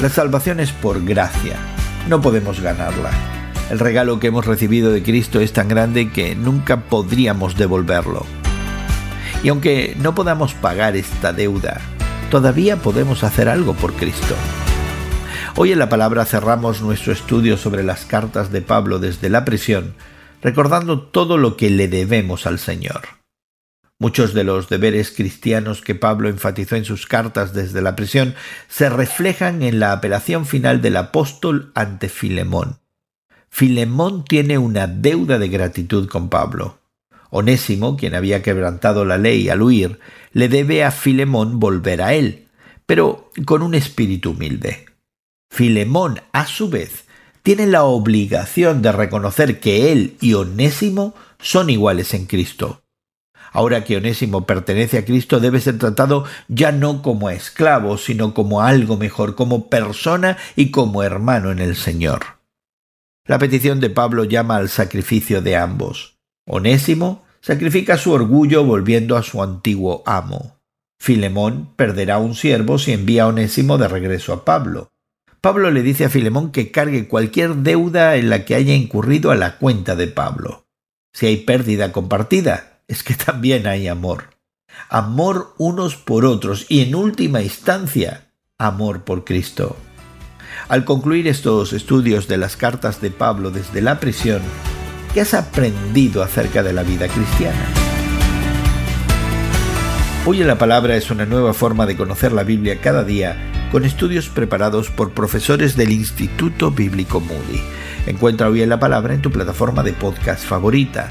La salvación es por gracia, no podemos ganarla. El regalo que hemos recibido de Cristo es tan grande que nunca podríamos devolverlo. Y aunque no podamos pagar esta deuda, todavía podemos hacer algo por Cristo. Hoy en la palabra cerramos nuestro estudio sobre las cartas de Pablo desde la prisión, recordando todo lo que le debemos al Señor. Muchos de los deberes cristianos que Pablo enfatizó en sus cartas desde la prisión se reflejan en la apelación final del apóstol ante Filemón. Filemón tiene una deuda de gratitud con Pablo. Onésimo, quien había quebrantado la ley al huir, le debe a Filemón volver a él, pero con un espíritu humilde. Filemón, a su vez, tiene la obligación de reconocer que él y Onésimo son iguales en Cristo. Ahora que Onésimo pertenece a Cristo, debe ser tratado ya no como esclavo, sino como algo mejor, como persona y como hermano en el Señor. La petición de Pablo llama al sacrificio de ambos. Onésimo sacrifica su orgullo volviendo a su antiguo amo. Filemón perderá un siervo si envía a Onésimo de regreso a Pablo. Pablo le dice a Filemón que cargue cualquier deuda en la que haya incurrido a la cuenta de Pablo. Si hay pérdida compartida, es que también hay amor. Amor unos por otros y en última instancia, amor por Cristo. Al concluir estos estudios de las cartas de Pablo desde la prisión, ¿qué has aprendido acerca de la vida cristiana? Hoy en la palabra es una nueva forma de conocer la Biblia cada día con estudios preparados por profesores del Instituto Bíblico Moody. Encuentra Hoy en la Palabra en tu plataforma de podcast favorita.